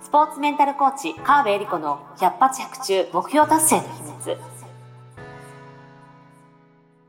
スポーツメンタルコーチ川辺恵理子の百発百中目標達成の秘密。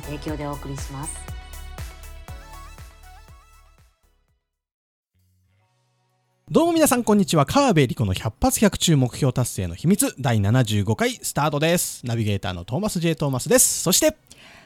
提供でお送りします。どうも皆さんこんにちは。川辺理子の百発百中目標達成の秘密第75回スタートです。ナビゲーターのトーマス J トーマスです。そして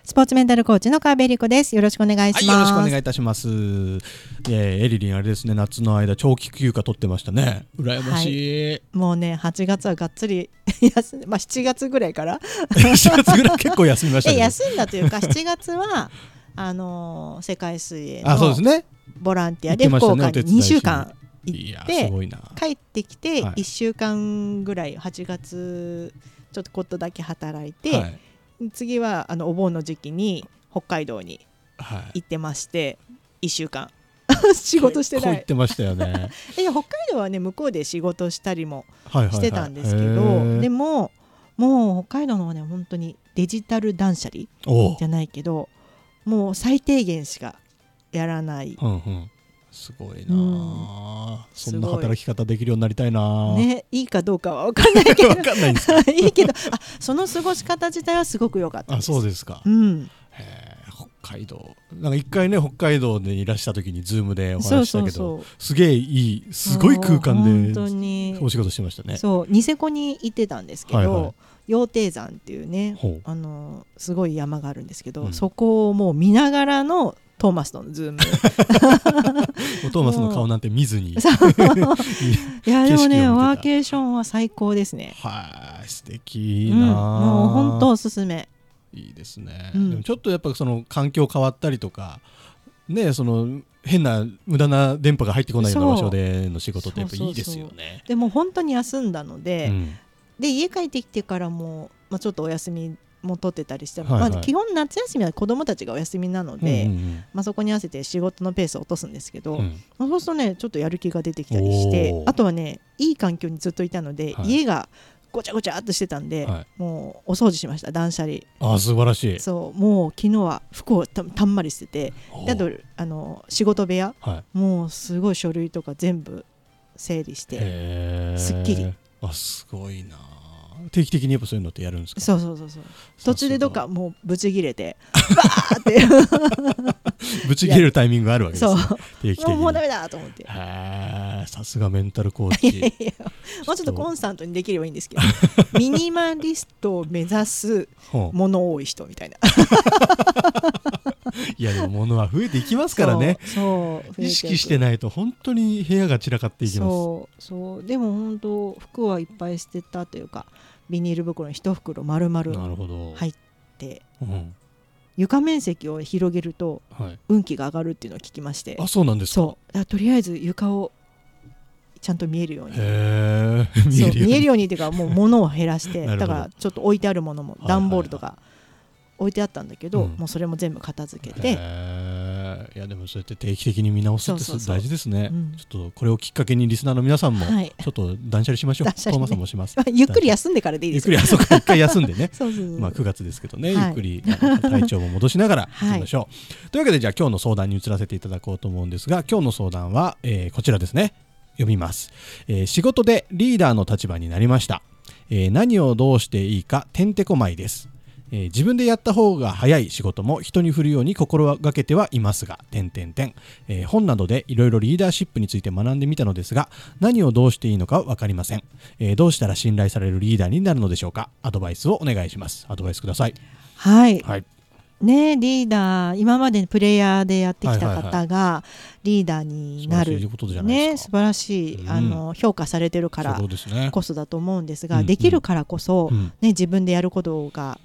スポーツメンタルコーチの川辺理子です。よろしくお願いします。はいよろしくお願いいたします。えー、エリリンあれですね夏の間長期休暇取ってましたね。羨ましい、もうね、8月はがっつり 休んまあ7月ぐらいから。7月ぐらい結構休みましたえね休んだというか7月は あのー世界水泳あそうですのね。ボランティアで福岡にお手伝いしに。2週間い行やって帰ってきてはい。1週間ぐらい8月ちょっとこっとだけ働いて、はい次はあのお盆の時期に北海道にはい。行ってまして1週間。仕事してない。こう言ってましたよね。いや北海道はね向こうで仕事したりもはいはい、はい、してたんですけど、でももう北海道のはね本当にデジタル断捨離じゃないけどもう最低限しかやらない、すごいなあ、すごいそんな働き方できるようになりたいなあ。ねいいかどうかは分かんないけど。わかんない いいけど。あその過ごし方自体はすごく良かったあそうですか、うん。北海道。なんか一回ね北海道でいらした時に Zoom でお話ししたけどすげえいいすごい空間でに。お仕事してましたね。そうニセコに行ってたんですけど、はいはい。羊蹄山っていうねあのすごい山があるんですけど、うん。そこをもう見ながらのトーマスとの Zoom。お トーマスの顔なんて見ずに。いやでもねワーケーションは最高ですね。はい素敵うん、もう本当おすすめ。いいですね、うん。でもちょっとやっぱその環境変わったりとかねその変な無駄な電波が入ってこないような場所での仕事ってやっぱいいですよね。でも本当に休んだので、うん。で家帰ってきてからも、まあ、ちょっとお休みも取ってたりして、はいはい。まあ、基本夏休みは子供たちがお休みなので、うんうんまあ、そこに合わせて仕事のペースを落とすんですけど、うん。そうするとねちょっとやる気が出てきたりしてあとはねいい環境にずっといたので、はい。家がごちゃごちゃっとしてたんで、はい。もうお掃除しました断捨離。あ素晴らしい。そうもう昨日は服をたたんまり捨ててであとあの仕事部屋はい。もうすごい書類とか全部整理してすっきり。あすごいな定期的にやっぱそういうのってやるんですか？そうそうそうそう。途中でどっかもうブチ切れて バーって。ぶち切れるタイミングがあるわけですそう。ね定期的に。もうダメだと思って。へーさすがメンタルコーチ。もうちょっとコンスタントにできればいいんですけど。ミニマリストを目指すほう。物多い人みたいな いやでも物は増えていきますからね。そう意識してないと本当に部屋が散らかっていきます。そうそう。でも本当服はいっぱい捨てたというかビニール袋に一袋丸な々るほど、入ってうん。床面積を広げるとはい、運気が上がるっていうのを聞きまして。あそうなんですか？とりあえず床をちゃんと見えるように。見えるように。っていうかもう物を減らして。だからちょっと置いてあるものもいはい。段ボールとか置いてあったんだけど、うん。もうそれも全部片付けへて、えいやでもそうやって定期的に見直すってそうそうそう。大事ですね。うん。ちょっとこれをきっかけにリスナーの皆さんもはい。ちょっと断捨離しましょう、断捨離ね。トーマさんもします。まあゆっくり休んでからでいいゆっくですよりあそこ一回休んでね まあ9月ですけどね、はい。ゆっくり体調も戻しながら はい。行きましょう、というわけでじゃあ今日の相談に移らせていただこうと思うんですが今日の相談は、えーこちらですね。読みます、えー仕事でリーダーの立場になりました、えー何をどうしていいかてんてこまいですえー自分でやった方が早い仕事も人に振るように心がけてはいますが、点点点、えー本などでいろいろリーダーシップについて学んでみたのですが、何をどうしていいのか分かりません、えーどうしたら信頼されるリーダーになるのでしょうかアドバイスをお願いします。アドバイスください。はいはい。ねリーダー今までプレイヤーでやってきた方がリーダーになる。ね素晴らしい、うんあの評価されてるから。こそだと思うんですが、うんうんできるからこそ、うん。ね、自分でやることが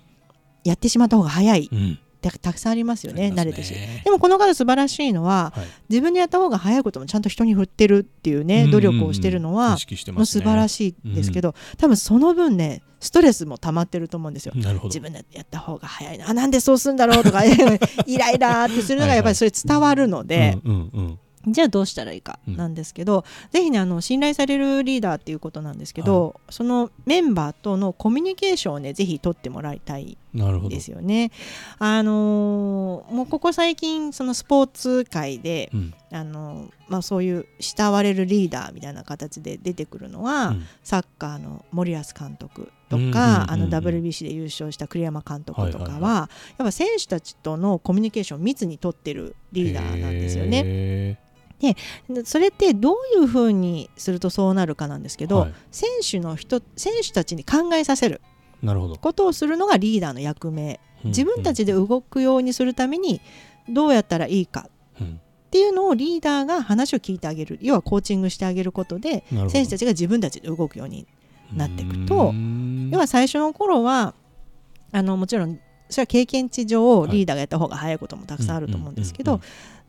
やってしまった方が早い。っうん。たたくさんありますよね慣れてるし。でもこの方素晴らしいのははい。自分でやった方が早いこともちゃんと人に振ってるっていうね努力をしてるのは素晴らしいですけど、多分その分ねストレスも溜まってると思うんですよ。なるほど。自分でやった方が早い。なあなんでそうするんだろうとか イライラーってするのがやっぱりそれ伝わるので、うんうんうんじゃあどうしたらいいかうん。なんですけど、ぜひねあの信頼されるリーダーっていうことなんですけど、そのメンバーとのコミュニケーションをねぜひ取ってもらいたいですよね。あのーもうここ最近そのスポーツ界で、うん。あのーまあ、そういう慕われるリーダーみたいな形で出てくるのは、うん。サッカーの森保監督とか、うんうんうんうん。あの WBC で優勝した栗山監督とかは,、はいはいはやっぱ選手たちとのコミュニケーションを密に取ってるリーダーなんですよね。へでそれってどういうふうにするとそうなるかなんですけど、はい。選手の人選手たちに考えさせる。ーなるほど。ことをするのがリーダーの役目。自分たちで動くようにするためにどうやったらいいかっていうのをリーダーが話を聞いてあげる。要はコーチングしてあげることで選手たちが自分たちで動くようになっていくと。要は最初の頃はあのもちろんそれは経験値上はい。リーダーがやった方が早いこともたくさんあると思うんですけど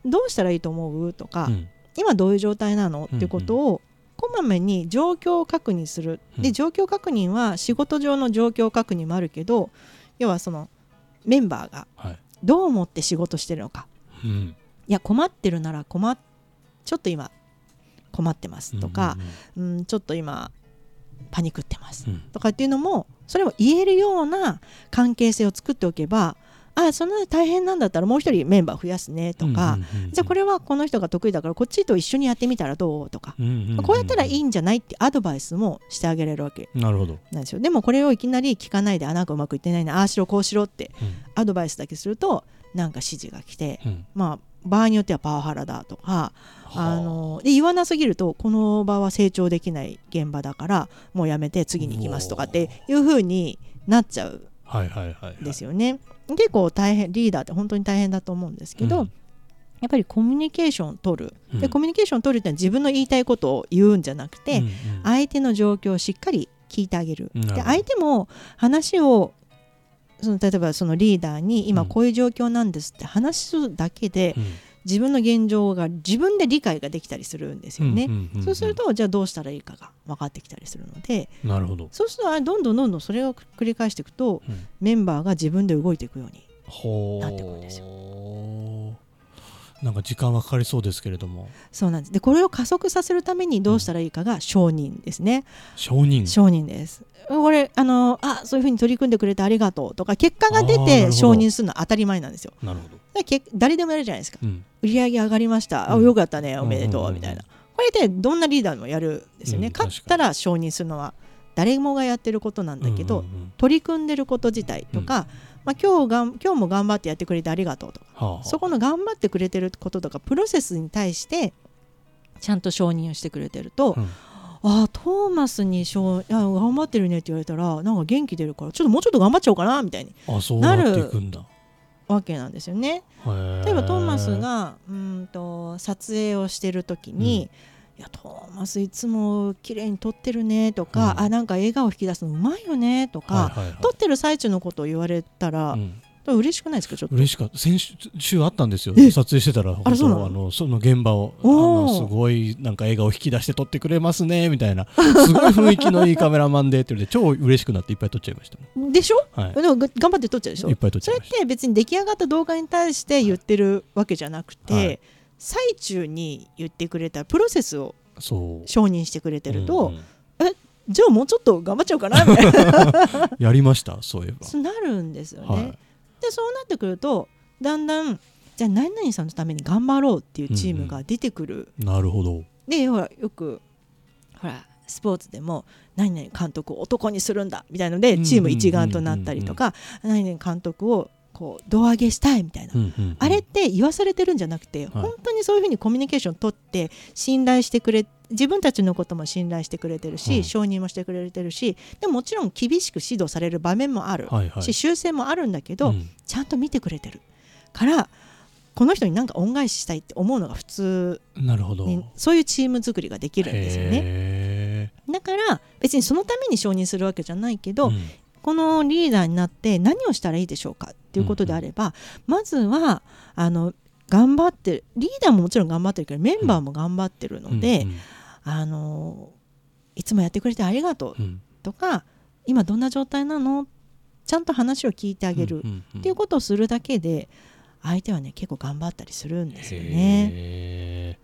どうしたらいいと思う？とか、うん。今どういう状態なの？っていうことをこまめに状況確認する、うん。で状況確認は仕事上の状況確認もあるけど要はそのメンバーがはい。どう思って仕事してるのか。うん。いや困ってるなら困っちょっと今困ってますとか、うんちょっと今パニクってますうん。うんとかっていうのもそれを言えるような関係性を作っておけばあそんな大変なんだったらもう一人メンバー増やすねとか、じゃあこれはこの人が得意だからこっちと一緒にやってみたらどうとか、こうやったらいいんじゃないってアドバイスもしてあげれるわけ。なるほどなんですよ。でもこれをいきなり聞かないであなんかうまくいってないなああしろこうしろってうん。アドバイスだけするとなんか指示が来てうんまあ場合によってはパワハラだとかはあので言わなすぎるとこの場は成長できない現場だからもうやめて次に行きますとかっていう風になっちゃうはいはいはいですよね。結構大変リーダーって本当に大変だと思うんですけど、うん。やっぱりコミュニケーションを取る、うん。でコミュニケーションを取るってのは自分の言いたいことを言うんじゃなくて、うんうん。相手の状況をしっかり聞いてあげる。で相手も話をその例えばそのリーダーに今うん。こういう状況なんですって話すだけで、うん自分の現状が自分で理解ができたりするんですよね。そうするとじゃあどうしたらいいかが分かってきたりするのでなるほど。そうするとあどんどんどんどんそれを繰り返していくとうん。メンバーが自分で動いていくようにほなってくるんですなんか時間はかかりそうですけれども。そうなんです。でこれを加速させるためにどうしたらいいかが承認ですね、承認。承認です。これあのあそういうふうに取り組んでくれてありがとうとか結果が出て承認するのは当たり前なんですよ。なるほど。け誰でもやるじゃないですか。うん。売り上げ上がりました、あうん。よかったねおめでとうんうん。うんうんうみたいな。これでどんなリーダーもやるんですよね、うん勝ったら承認するのは誰もがやってることなんだけど、うんうんうん取り組んでること自体とか、まあ、今日がん今日も頑張ってやってくれてありがとうとか。はあ。はあそこの頑張ってくれてることとかプロセスに対してちゃんと承認をしてくれてると、うん。ああトーマスに承あ頑張ってるねって言われたらなんか元気出るからちょっともうちょっと頑張っちゃおうかなみたいにあそうなっていくんだ。わけなんですよね。例例えばトーマスがうーんと撮影をしてる時に、いやトーマスいつも綺麗に撮ってるねとか、うんあなんか笑顔引き出すのうまいよねとか、はいはいはい。撮ってる最中のことを言われたら、うん。嬉しくないですか？ちょっと。嬉しかった。先週あったんですよ。え？撮影してたらあの？その現場をあのすごいなんか笑顔引き出して撮ってくれますねみたいな。すごい雰囲気のいいカメラマンでって言って超嬉しくなっていっぱい撮っちゃいましたもでしょ、んはい。でもが頑張って撮っちゃうでしょ？いっぱい撮っちそれっゃいました。て別に出来上がった動画に対して言ってるわけじゃなくて、はい最中に言ってくれたプロセスを承認してくれてると、うんうん。じゃあもうちょっと頑張っちゃおうかなみたいな。やりましたそういえば。なるんですよね。はい。でそうなってくるとだんだんじゃあ何々さんのために頑張ろうっていうチームが出てくる。なるほど。でほらよくほらスポーツでも何々監督を男にするんだみたいのでチーム一丸となったりとか何々監督をこう胴上げしたいみたいな。うんうんうん。あれって言わされてるんじゃなくて、本当にそういうふうにコミュニケーション取って信頼してくれ自分たちのことも信頼してくれてるし、うん。承認もしてくれてるしでももちろん厳しく指導される場面もある、はいはい。し修正もあるんだけど、うん。ちゃんと見てくれてる。からこの人に何か恩返ししたいって思うのが普通なるほど。にそういうチーム作りができるんですよね。へだから別にそのために承認するわけじゃないけど、ーうんこのリーダーになって何をしたらいいでしょうかっていうことであれば、まずはあの頑張ってるリーダーももちろん頑張ってるけどメンバーも頑張ってるので、うんあのいつもやってくれてありがとううん。とか今どんな状態なの？ちゃんと話を聞いてあげるっていうことをするだけで相手はね結構頑張ったりするんですよね。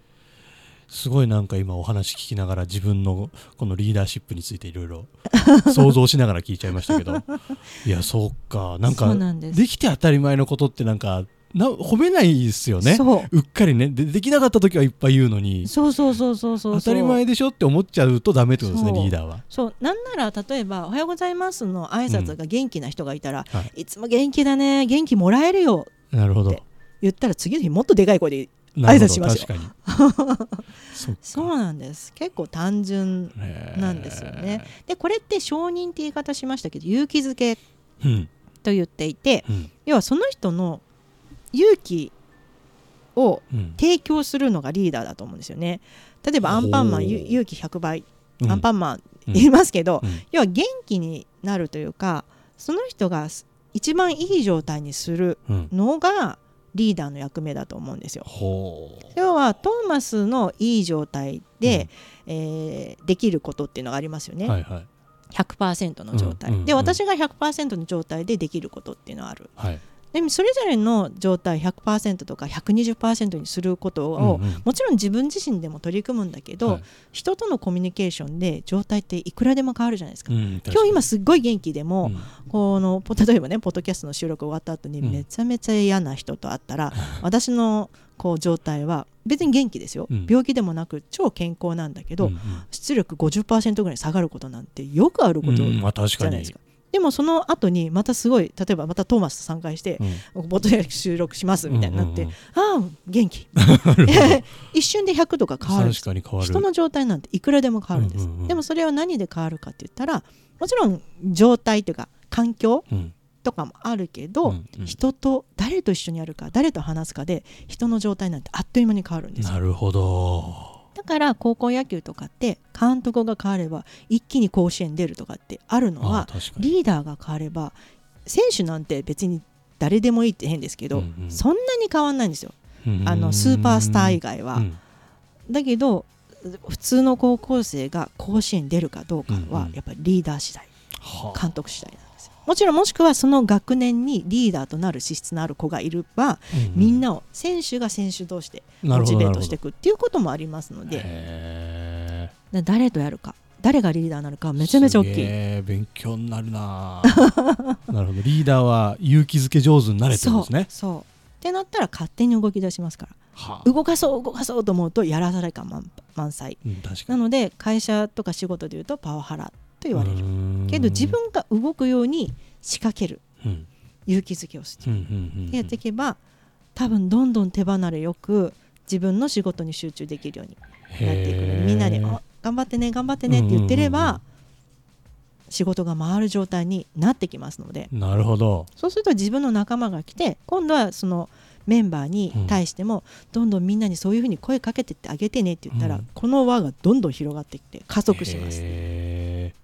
すごいなんか今お話聞きながら自分のこのリーダーシップについていろいろ 想像しながら聞いちゃいましたけど。いやそうか。なんかできて当たり前のことってなんかな褒めないですよね。そう。うっかりね。でできなかった時はいっぱい言うのにそうそうそうそうそう当たり前でしょって思っちゃうとダメってことですねリーダーは。そう。なんなら例えば「おはようございます」の挨拶が元気な人がいたら、はい。い、つも元気だね元気もらえるよなるほど。で言ったら次の日もっとでかい声で挨拶しますよ確かに。そうなんです。結構単純なんですよね。でこれって承認って言い方しましたけど勇気づけうんと言っていてうん。要はその人の勇気をうん。提供するのがリーダーだと思うんですよね。例えばアンパンマン勇気100倍、うん。アンパンマンうん。言いますけど、うん。要は元気になるというかその人が一番いい状態にするうん。のがリーダーの役目だと思うんですよ。要はトーマスのいい状態で、えーできることっていうのがありますよね、はいはい。100%の状態、うんうんうんで私が100%の状態でできることっていうのはある。はいでもそれぞれの状態100%とか120%にすることを、うんうん。もちろん自分自身でも取り組むんだけど、はい。人とのコミュニケーションで状態っていくらでも変わるじゃないですか、うん今日今すっごい元気でも、うん。このポ例えばねポッドキャストの収録終わった後にうん。めちゃめちゃ嫌な人と会ったら、私のこう状態は別に元気ですよ、うん。病気でもなく超健康なんだけど、うんうん。出力50%ぐらい下がることなんてよくあることうんじゃないですか。でもその後にまたすごい例えばまたトーマスと参加してうんポッドキャスト収録しますみたいになって、うんうんああ元気。一瞬で100とか変わる人の状態なんていくらでも変わるんです、うんうんうん。でもそれは何で変わるかって言ったらもちろん状態というか環境うん。とかもあるけど、うんうん。人と誰と一緒にやるか誰と話すかで人の状態なんてあっという間に変わるんですよ。なるほどだから高校野球とかって監督が変われば一気に甲子園出るとかってあるのはリーダーが変われば選手なんて別に誰でもいいって変ですけど、うんうん。そんなに変わんないんですよ。うんあのスーパースター以外は、うん。だけど普通の高校生が甲子園に出るかどうかはやっぱりリーダー次第はあ。監督次第なんもちろんもしくはその学年にリーダーとなる資質のある子がいれば、うみんなを選手が選手同士でモチベートしていくっていうこともありますので。誰とやるか。誰がリーダーになるかはめちゃめちゃ大きい。え勉強になるな。なるほど。リーダーは勇気づけ上手になれてるんですね。そうってなったら勝手に動き出しますから。はあ。動かそう動かそうと思うとやらされ感満満載。うんなので会社とか仕事でいうとパワハラと言われる。るけど自分が動くように仕掛ける。うん勇気づけをするうん。うん。やっていけば多分どんどん手離れよく自分の仕事に集中できるようになっていくのでみんなにへーあ頑張ってね頑張ってねって言ってれうんうんうんうん。ば仕事が回る状態になってきますので。なるほど。そうすると自分の仲間が来て今度はそのメンバーに対してもどんどんみんなにそういうふうに声かけてってあげてねって言ったら、うん。この輪がどんどん広がっていって加速します。へー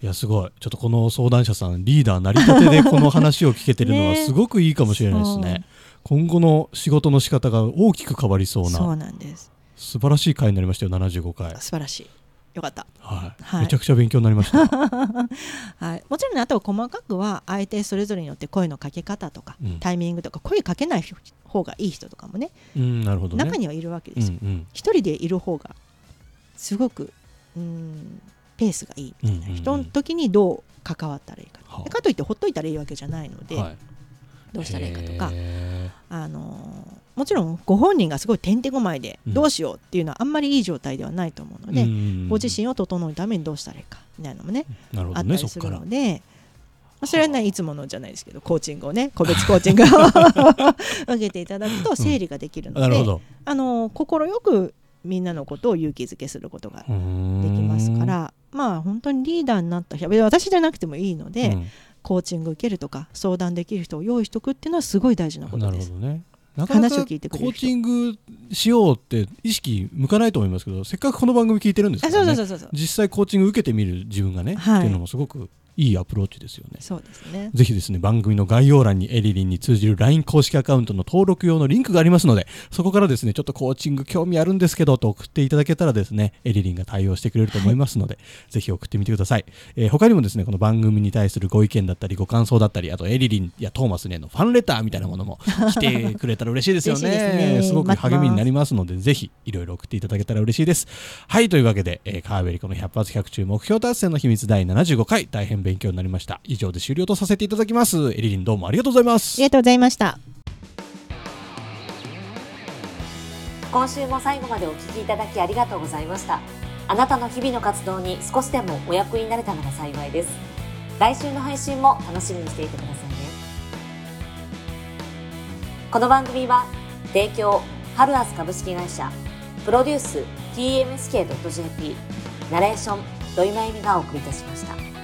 いやすごい。ちょっとこの相談者さんリーダーなりたてでこの話を聞けてるのは ねすごくいいかもしれないですね。今後の仕事の仕方が大きく変わりそうそうななんです。素晴らしい回になりましたよ75回、素晴らしい。よかった、はい。はい。めちゃくちゃ勉強になりました、はい、もちろんねあとは細かくは相手それぞれによって声のかけ方とか、うん。タイミングとか声かけない方がいい人とかもねうんなるほどね。中にはいるわけうですよ。んうん。一人でいる方がすごくうんペースがいいみたいな、うんうんうん。人の時にどう関わったらいいか、はあ。でかといってほっといたらいいわけじゃないので、はい。どうしたらいいかとか、へあのーもちろんご本人がすごいてんてこまいでうん。どうしようっていうのはあんまりいい状態ではないと思うのーで、うんご自身を整うためにどうしたらいいかみたいなのもねなるほどあったりするので、まあ、それはねいつものじゃないですけどコーチングをね個別コーチングを 受けていただくと整理ができるので、なるほど。あの快くみんなのことを勇気づけすることがでできますからまあ本当にリーダーになった人私じゃなくてもいいので、コーチング受けるとか相談できる人を用意しとくっていうのはすごい大事なことなるです。ほどね。なかなか話を聞いてくれる人。コーチングしようって意識向かないと思いますけどせっかくこの番組聞いてるんですあからね。そうそうそうそう。実際コーチング受けてみる自分がね、はい。っていうのもすごくいいアプローチですよねそうですねぜひですね、番組の概要欄にエリリンに通じる LINE 公式アカウントの登録用のリンクがありますので、そこからですね、ちょっとコーチング興味あるんですけどと送っていただけたらですね、エリリンが対応してくれると思いますので、ぜひ送ってみてください。えー他にもですね、この番組に対するご意見だったり、ご感想だったり、あとエリリンやトーマスねのファンレターみたいなものも 来てくれたら嬉しいですよね。嬉しいですねごく励みになりますので、ぜひいろいろ送っていただけたら嬉しいです。はい、というわけで、えー、川辺理子の100発100中目標達成の秘密第75回、大変勉強になりました。以上で終了とさせていただきます。エリリンどうもありがとうございますあり。がとうございました今週も最後までお聞きいただきありがとうございましたあなたの日々の活動に少しでもお役になれたなら幸いです来週の配信も楽しみにしていてくださいねこの番組は提供ハルアス株式会社プロデュース TMSK.jp ナレーション土井真由美がお送りいたしました